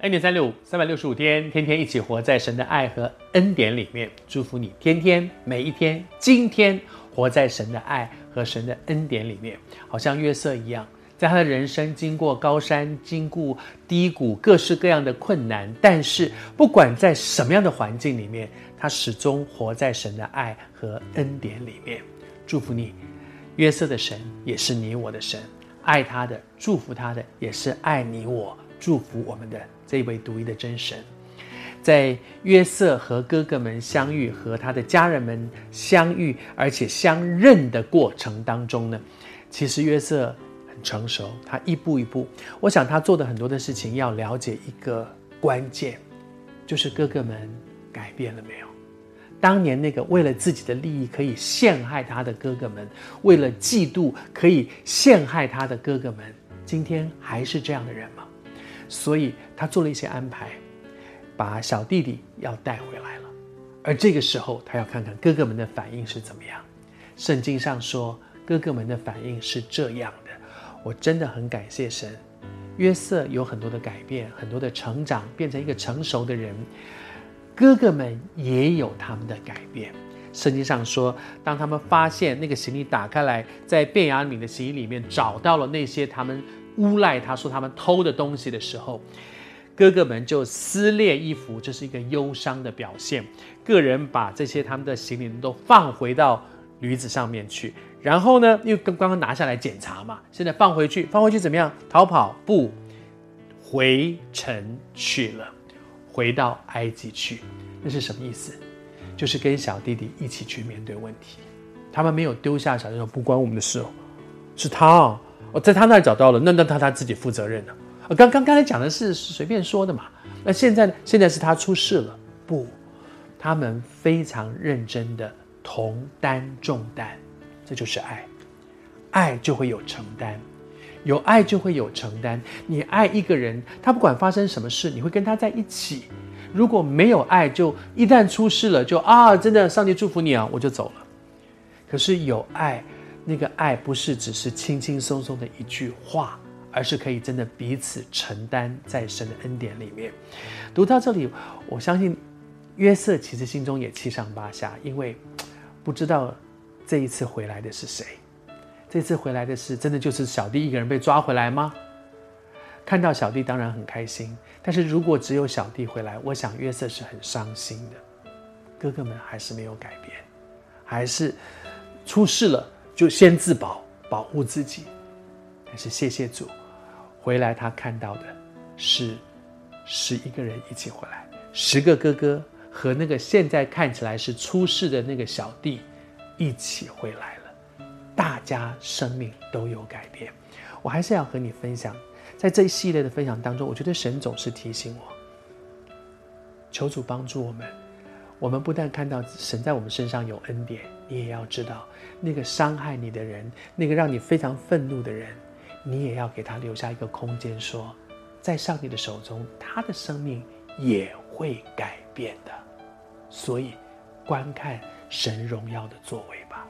恩典三六五，三百六十五天，天天一起活在神的爱和恩典里面。祝福你，天天每一天，今天活在神的爱和神的恩典里面，好像约瑟一样，在他的人生经过高山，经过低谷，各式各样的困难，但是不管在什么样的环境里面，他始终活在神的爱和恩典里面。祝福你，约瑟的神也是你我的神，爱他的，祝福他的，也是爱你我，祝福我们的。这位独一的真神，在约瑟和哥哥们相遇，和他的家人们相遇，而且相认的过程当中呢，其实约瑟很成熟，他一步一步，我想他做的很多的事情，要了解一个关键，就是哥哥们改变了没有？当年那个为了自己的利益可以陷害他的哥哥们，为了嫉妒可以陷害他的哥哥们，今天还是这样的人吗？所以他做了一些安排，把小弟弟要带回来了。而这个时候，他要看看哥哥们的反应是怎么样。圣经上说，哥哥们的反应是这样的。我真的很感谢神，约瑟有很多的改变，很多的成长，变成一个成熟的人。哥哥们也有他们的改变。圣经上说，当他们发现那个行李打开来，在便雅悯的行李里面找到了那些他们。诬赖他说他们偷的东西的时候，哥哥们就撕裂衣服，这是一个忧伤的表现。个人把这些他们的行李都放回到驴子上面去，然后呢，又刚刚刚拿下来检查嘛，现在放回去，放回去怎么样？逃跑？不，回城去了，回到埃及去。那是什么意思？就是跟小弟弟一起去面对问题。他们没有丢下小弟弟说不关我们的事哦，是他哦。我在他那儿找到了，那那他他自己负责任了。啊，刚刚刚才讲的是随便说的嘛。那现在呢现在是他出事了，不，他们非常认真的同担重担，这就是爱，爱就会有承担，有爱就会有承担。你爱一个人，他不管发生什么事，你会跟他在一起。如果没有爱，就一旦出事了，就啊，真的，上帝祝福你啊，我就走了。可是有爱。那个爱不是只是轻轻松松的一句话，而是可以真的彼此承担在神的恩典里面。读到这里，我相信约瑟其实心中也七上八下，因为不知道这一次回来的是谁。这次回来的是真的就是小弟一个人被抓回来吗？看到小弟当然很开心，但是如果只有小弟回来，我想约瑟是很伤心的。哥哥们还是没有改变，还是出事了。就先自保，保护自己。但是谢谢主，回来他看到的是十一个人一起回来，十个哥哥和那个现在看起来是出事的那个小弟一起回来了，大家生命都有改变。我还是要和你分享，在这一系列的分享当中，我觉得神总是提醒我，求主帮助我们。我们不但看到神在我们身上有恩典，你也要知道，那个伤害你的人，那个让你非常愤怒的人，你也要给他留下一个空间，说，在上帝的手中，他的生命也会改变的。所以，观看神荣耀的作为吧。